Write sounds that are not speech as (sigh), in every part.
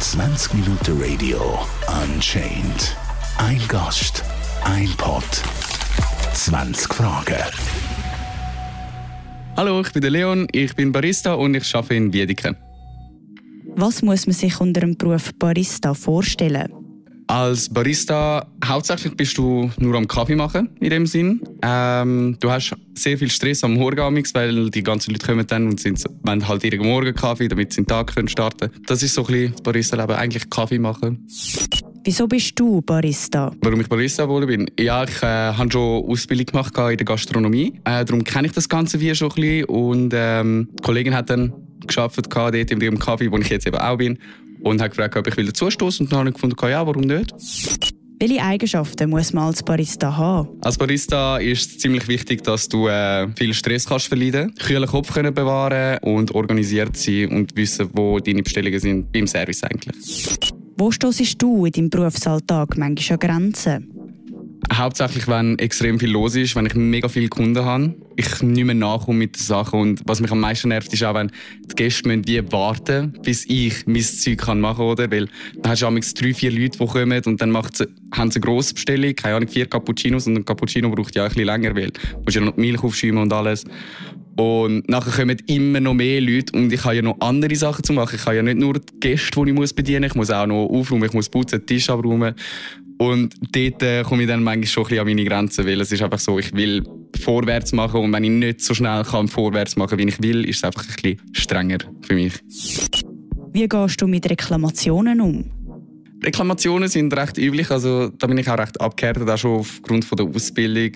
20 Minuten Radio Unchained. Ein Gast, ein Pod, 20 Fragen. Hallo, ich bin der Leon, ich bin Barista und ich arbeite in Wiedeke. Was muss man sich unter dem Beruf Barista vorstellen? Als Barista hauptsächlich bist du nur am Kaffee machen in dem Sinn. Ähm, du hast sehr viel Stress am Morgen, weil die ganzen Leute kommen dann und sind, wollen halt ihren Morgen Kaffee, damit sie den Tag können starten. Das ist so ein bisschen das Barista-Leben, eigentlich Kaffee machen. Wieso bist du Barista? Warum ich Barista geworden bin? Ja, ich äh, habe schon Ausbildung gemacht in der Gastronomie. Äh, darum kenne ich das Ganze wie schon ein bisschen. Und ähm, die Kollegin hat dann geschafft dort in dem Kaffee, wo ich jetzt eben auch bin und hat gefragt, ob ich dazustoßen Und dann habe ich gefunden, ja, warum nicht? Welche Eigenschaften muss man als Barista haben? Als Barista ist es ziemlich wichtig, dass du äh, viel Stress kannst verleiden, kühlen Kopf können bewahren und organisiert sein und wissen, wo deine Bestellungen sind beim Service eigentlich. Wo stoßest du in deinem Berufsalltag manchmal an Grenzen? Hauptsächlich, wenn extrem viel los ist, wenn ich mega viele Kunden habe. Ich nicht mehr nachkomme mit den Sachen. Und was mich am meisten nervt, ist auch, wenn die Gäste müssen wie warten bis ich mein Zeug kann machen kann. Weil dann hast du drei, vier Leute, die kommen und dann macht sie, haben sie eine grosse Bestellung, keine Ahnung, vier Cappuccinos. Und ein Cappuccino braucht ja auch ein bisschen länger, weil du ja noch die Milch aufschäumen und alles. Und nachher kommen immer noch mehr Leute und ich habe ja noch andere Sachen zu machen. Ich habe ja nicht nur die Gäste, die ich bedienen muss, ich muss auch noch aufräumen, ich muss putzen, den Tisch abräumen. Und dort äh, komme ich dann manchmal schon ein bisschen an meine Grenzen, weil es ist einfach so, ich will vorwärts machen und wenn ich nicht so schnell kann vorwärts machen, wie ich will, ist es einfach ein bisschen strenger für mich. Wie gehst du mit Reklamationen um? Reklamationen sind recht üblich, also da bin ich auch recht abgehärtet, auch schon aufgrund von der Ausbildung.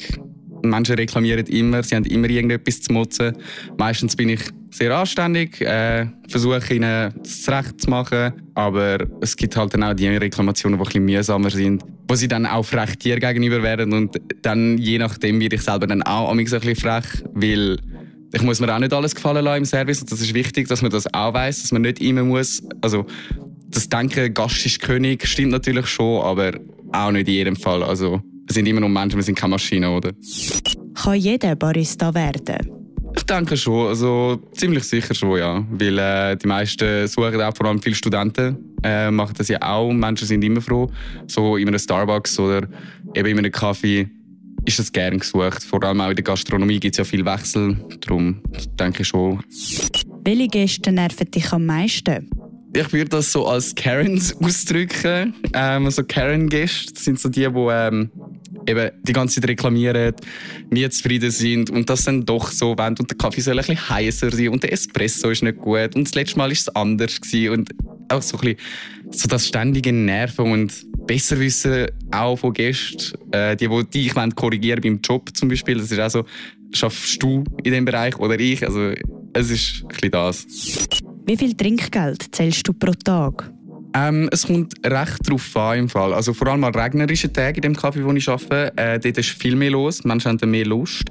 Menschen reklamieren immer, sie haben immer irgendetwas zu motzen. Meistens bin ich sehr anständig, äh, versuche ihnen das Recht zu machen, aber es gibt halt dann auch die Reklamationen, die ein mühsamer sind, wo sie dann auch frech dir gegenüber werden. Und dann je nachdem werde ich selber dann auch ein bisschen frech, weil ich muss mir auch nicht alles gefallen lassen im Service. Und das ist wichtig, dass man das auch weiß, dass man nicht immer muss, also das Denken, Gast ist König, stimmt natürlich schon, aber auch nicht in jedem Fall, also wir sind immer noch Menschen, wir sind keine Maschinen, oder? Kann jeder Barista werden? Ich denke schon, also ziemlich sicher schon, ja. Weil äh, die meisten suchen auch vor allem viele Studenten, äh, machen das ja auch. Menschen sind immer froh. So in einem Starbucks oder eben in einem Kaffee ist das gern gesucht. Vor allem auch in der Gastronomie gibt es ja viel Wechsel. Darum denke ich schon. Welche Gäste nerven dich am meisten? Ich würde das so als Karens (laughs) ausdrücken. Ähm, also Karen-Gäste sind so die, die ähm, eben die ganze Zeit reklamieren, nie zufrieden sind und das dann doch so wollen und der Kaffee soll ein bisschen heißer sein und der Espresso ist nicht gut und das letzte Mal war es anders gewesen und auch so ein bisschen so das ständige Nerven und besser wissen auch von Gästen, äh, die, die dich korrigieren beim Job zum Beispiel, das ist auch so, schaffst du in dem Bereich oder ich, also es ist ein bisschen das. Wie viel Trinkgeld zählst du pro Tag? Ähm, es kommt recht darauf an im Fall. Also vor allem an regnerischen Tagen in dem Kaffee, wo ich arbeite, äh, dort ist viel mehr los. Menschen haben mehr Lust,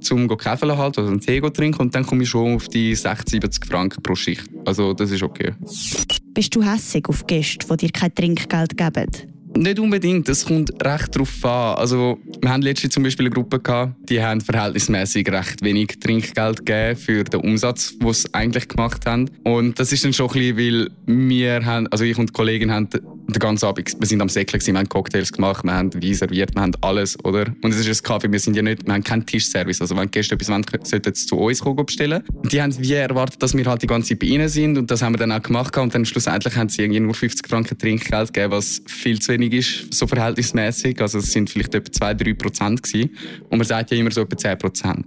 zum Kaffee halt oder einen Tee zu trinken und dann komme ich schon auf die 60, 70 Franken pro Schicht. Also das ist okay. Bist du hässig auf Gäste, die dir kein Trinkgeld geben? Nicht unbedingt, das kommt recht darauf an. Also, wir haben letztens zum Beispiel eine Gruppe gehabt, die haben verhältnismäßig recht wenig Trinkgeld gegeben für den Umsatz, den sie eigentlich gemacht haben. Und das ist dann schon ein bisschen, weil wir haben, also ich und die Kollegin haben den ganzen Abend, wir sind am Säckchen, wir haben Cocktails gemacht, wir haben Wein serviert, wir haben alles, oder? Und es ist ein Kaffee, wir sind ja nicht, wir haben keinen Tischservice. Also wenn Gäste etwas wollen, sollten sie zu uns kommen bestellen. Die haben wie erwartet, dass wir halt die ganze Zeit bei ihnen sind und das haben wir dann auch gemacht und dann schlussendlich haben sie irgendwie nur 50 Franken Trinkgeld gegeben, was viel zu wenig ist, so verhältnismäßig. Also es sind vielleicht etwa 2-3 Prozent gewesen. Und man sagt ja immer so etwa 10 Prozent.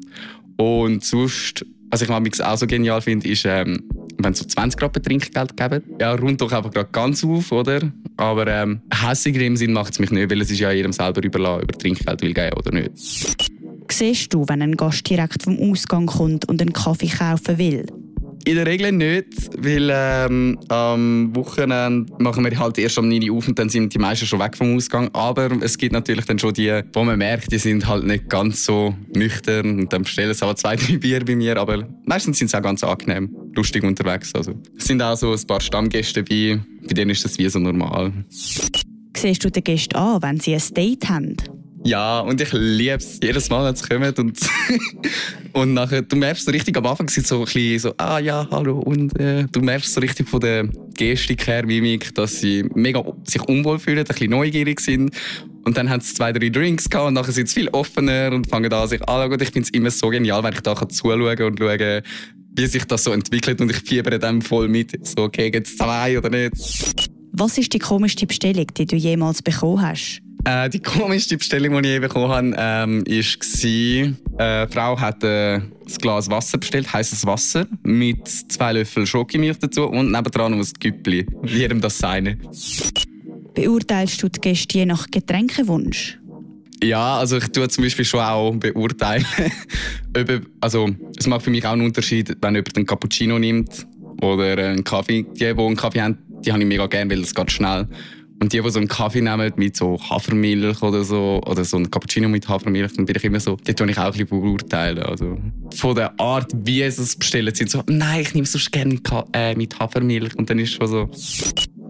Und sonst, was ich auch so genial finde, ist, ähm, wenn so 20 Grad Trinkgeld geben. Ja, rund doch einfach gerade ganz auf, oder? Aber ähm, hässiger im Sinn macht es mich nicht, weil es ist ja jedem selber überlassen, über Trinkgeld will geben oder nicht. Siehst du, wenn ein Gast direkt vom Ausgang kommt und einen Kaffee kaufen will? In der Regel nicht, weil ähm, am Wochenende machen wir halt erst am 9 Uhr auf und dann sind die meisten schon weg vom Ausgang. Aber es gibt natürlich dann schon die, wo man merkt, die sind halt nicht ganz so nüchtern und dann bestellen sie halt zwei, (laughs) drei Bier bei mir. Aber meistens sind sie auch ganz angenehm, lustig unterwegs. Also, es sind auch so ein paar Stammgäste dabei, bei denen ist das wie so normal. Siehst du den Gästen an, wenn sie ein Date haben? Ja, und ich liebe es jedes Mal, wenn es kommt. Und, (laughs) und nachher, du merkst so richtig, am Anfang sind so ein bisschen so, ah ja, hallo. Und äh, du merkst so richtig von der Gestik her, Mimik, dass sie mega sich unwohl fühlen, ein bisschen neugierig sind. Und dann haben sie zwei, drei Drinks gehabt und nachher sind sie viel offener und fangen an, sich anzuschauen. Ich finde es immer so genial, wenn ich da zuschauen kann und schauen wie sich das so entwickelt und ich fiebere dann voll mit. So, okay, geht es zwei oder nicht? Was ist die komischste Bestellung, die du jemals bekommen hast? Äh, die komischste Bestellung, die ich je bekommen habe, ähm, war, äh, eine Frau hat äh, ein Glas Wasser bestellt, heißes Wasser, mit zwei Löffeln Schokimilch dazu und nebendran noch ein Güppli. Jedem das seine. Beurteilst du die Gäste je nach Getränkewunsch? Ja, also ich tue zum Beispiel schon auch beurteilen. (laughs) also es macht für mich auch einen Unterschied, wenn jemand einen Cappuccino nimmt oder einen Kaffee. Die, die einen Kaffee haben, die habe ich mega gerne, weil das geht schnell. Und die, die so einen Kaffee nehmen mit so Hafermilch oder so, oder so einen Cappuccino mit Hafermilch, dann bin ich immer so, die tue ich auch ein bisschen beurteilen. Also, von der Art, wie sie es bestellen, sind so, nein, ich nehme sonst gerne äh, mit Hafermilch. Und dann ist es schon so.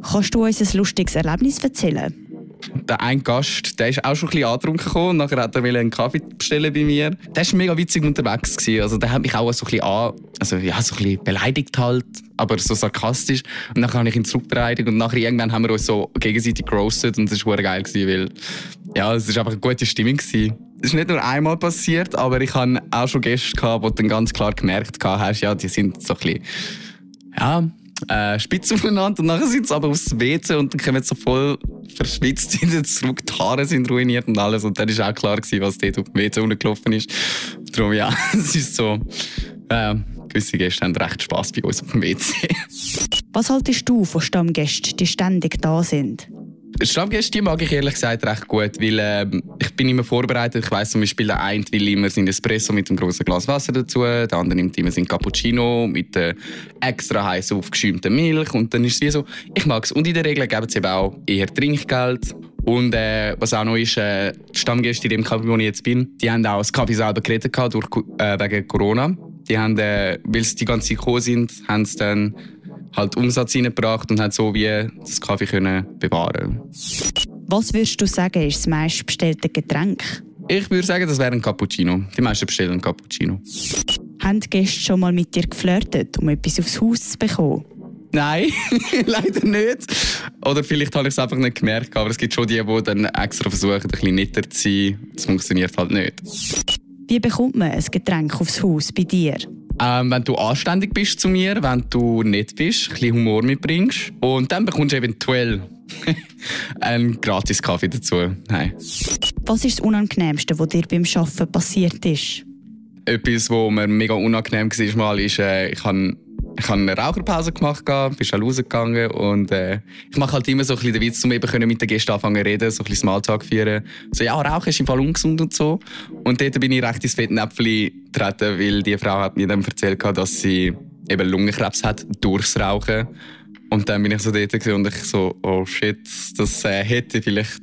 Kannst du uns ein lustiges Erlebnis erzählen? Der ein Gast, der ist auch schon ein bisschen angetrunken gekommen und nachher hat er einen Kaffee bestellen bei mir. Der war mega witzig unterwegs gewesen. Also der hat mich auch so ein bisschen an, also ja, so ein bisschen beleidigt halt, aber so sarkastisch. Und dann habe ich ihn zurückbeleidigt und nachher irgendwann haben wir uns so gegenseitig gerostet und das war geil gewesen, weil ja, es war einfach eine gute Stimmung gewesen. Es ist nicht nur einmal passiert, aber ich hatte auch schon Gäste gehabt, du dann ganz klar gemerkt hast, ja, die sind so ein bisschen, ja, äh, spitz aufeinander und nachher sind sie aber aufs WC und dann kommen sie so voll verschwitzt (laughs) wieder zurück, die Haare sind ruiniert und alles und dann war auch klar gewesen, was dort auf dem WC runtergelaufen ist. Darum ja, (laughs) es ist so, äh, gewisse Gäste haben recht Spass bei uns auf dem WC. Was haltest du von Stammgästen, die ständig da sind? Stammgäste mag ich ehrlich gesagt recht gut, weil äh, ich bin immer vorbereitet. Ich weiß zum Beispiel, der eine will immer seinen Espresso mit einem großen Glas Wasser dazu, der andere nimmt immer seinen Cappuccino mit äh, extra heiß aufgeschäumter Milch und dann ist es wie so, ich mag es. Und in der Regel geben sie eben auch eher Trinkgeld. Und äh, was auch noch ist, äh, die Stammgäste in dem Kaffee, wo ich jetzt bin, die haben auch das Kaffee selber geredet durch, äh, wegen Corona. Die haben, äh, weil sie die ganze Zeit gekommen sind, haben sie dann halt Umsatz reingebracht und hat so wie das Kaffee können bewahren. Was würdest du sagen, ist das meistbestellte Getränk? Ich würde sagen, das wäre ein Cappuccino. Die meisten bestellen einen Cappuccino. Haben die Gäste schon mal mit dir geflirtet, um etwas aufs Haus zu bekommen? Nein, (laughs) leider nicht. Oder vielleicht habe ich es einfach nicht gemerkt. Aber es gibt schon die, die dann extra versuchen, ein bisschen netter zu sein. Das funktioniert halt nicht. Wie bekommt man ein Getränk aufs Haus bei dir? Ähm, wenn du anständig bist zu mir, wenn du nett bist, ein bisschen Humor mitbringst. Und dann bekommst du eventuell (laughs) einen gratis Kaffee dazu. Nein. Was ist das Unangenehmste, was dir beim Arbeiten passiert ist? Etwas, was mir mega unangenehm war, ist, äh, ich habe ich habe eine Raucherpause gemacht, bin schon rausgegangen und äh, ich mache halt immer so ein bisschen den Witz, um eben mit den Gästen anfangen zu reden, so ein bisschen Smalltalk führen. So, ja, Rauchen ist im Fall ungesund und so. Und dort bin ich recht ins Fettnäpfchen getreten, weil die Frau hat mir dann erzählt, dass sie eben Lungenkrebs hat durchs Rauchen. Und dann bin ich so dort und ich so, oh shit, das äh, hätte ich vielleicht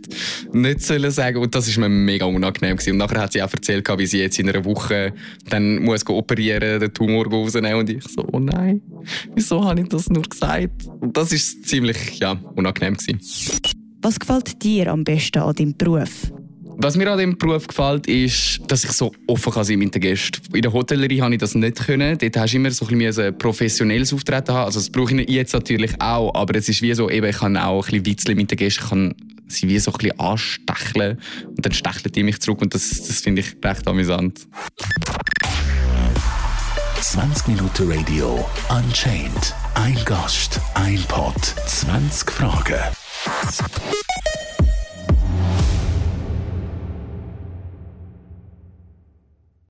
nicht sollen sagen. Und das ist mir mega unangenehm gewesen. Und nachher hat sie auch erzählt, wie sie jetzt in einer Woche dann muss operieren, den Tumor rausnehmen. Und ich so, oh nein, wieso habe ich das nur gesagt? Und das ist ziemlich, ja, unangenehm gewesen. Was gefällt dir am besten an deinem Beruf? Was mir an diesem Beruf gefällt, ist, dass ich so offen kann sein mit den Gästen. In der Hotellerie habe ich das nicht können. Dort hast du immer so ein, bisschen professionelles Auftreten haben. Also das brauche ich jetzt natürlich auch, aber es ist wie so, eben, ich kann auch ein bisschen witzeln mit den Gästen, ich kann sie wie so ein bisschen anstecheln und dann stecheln die mich zurück und das, das finde ich recht amüsant. 20 Minuten Radio Unchained. Ein Gast, ein Pod, 20 Fragen.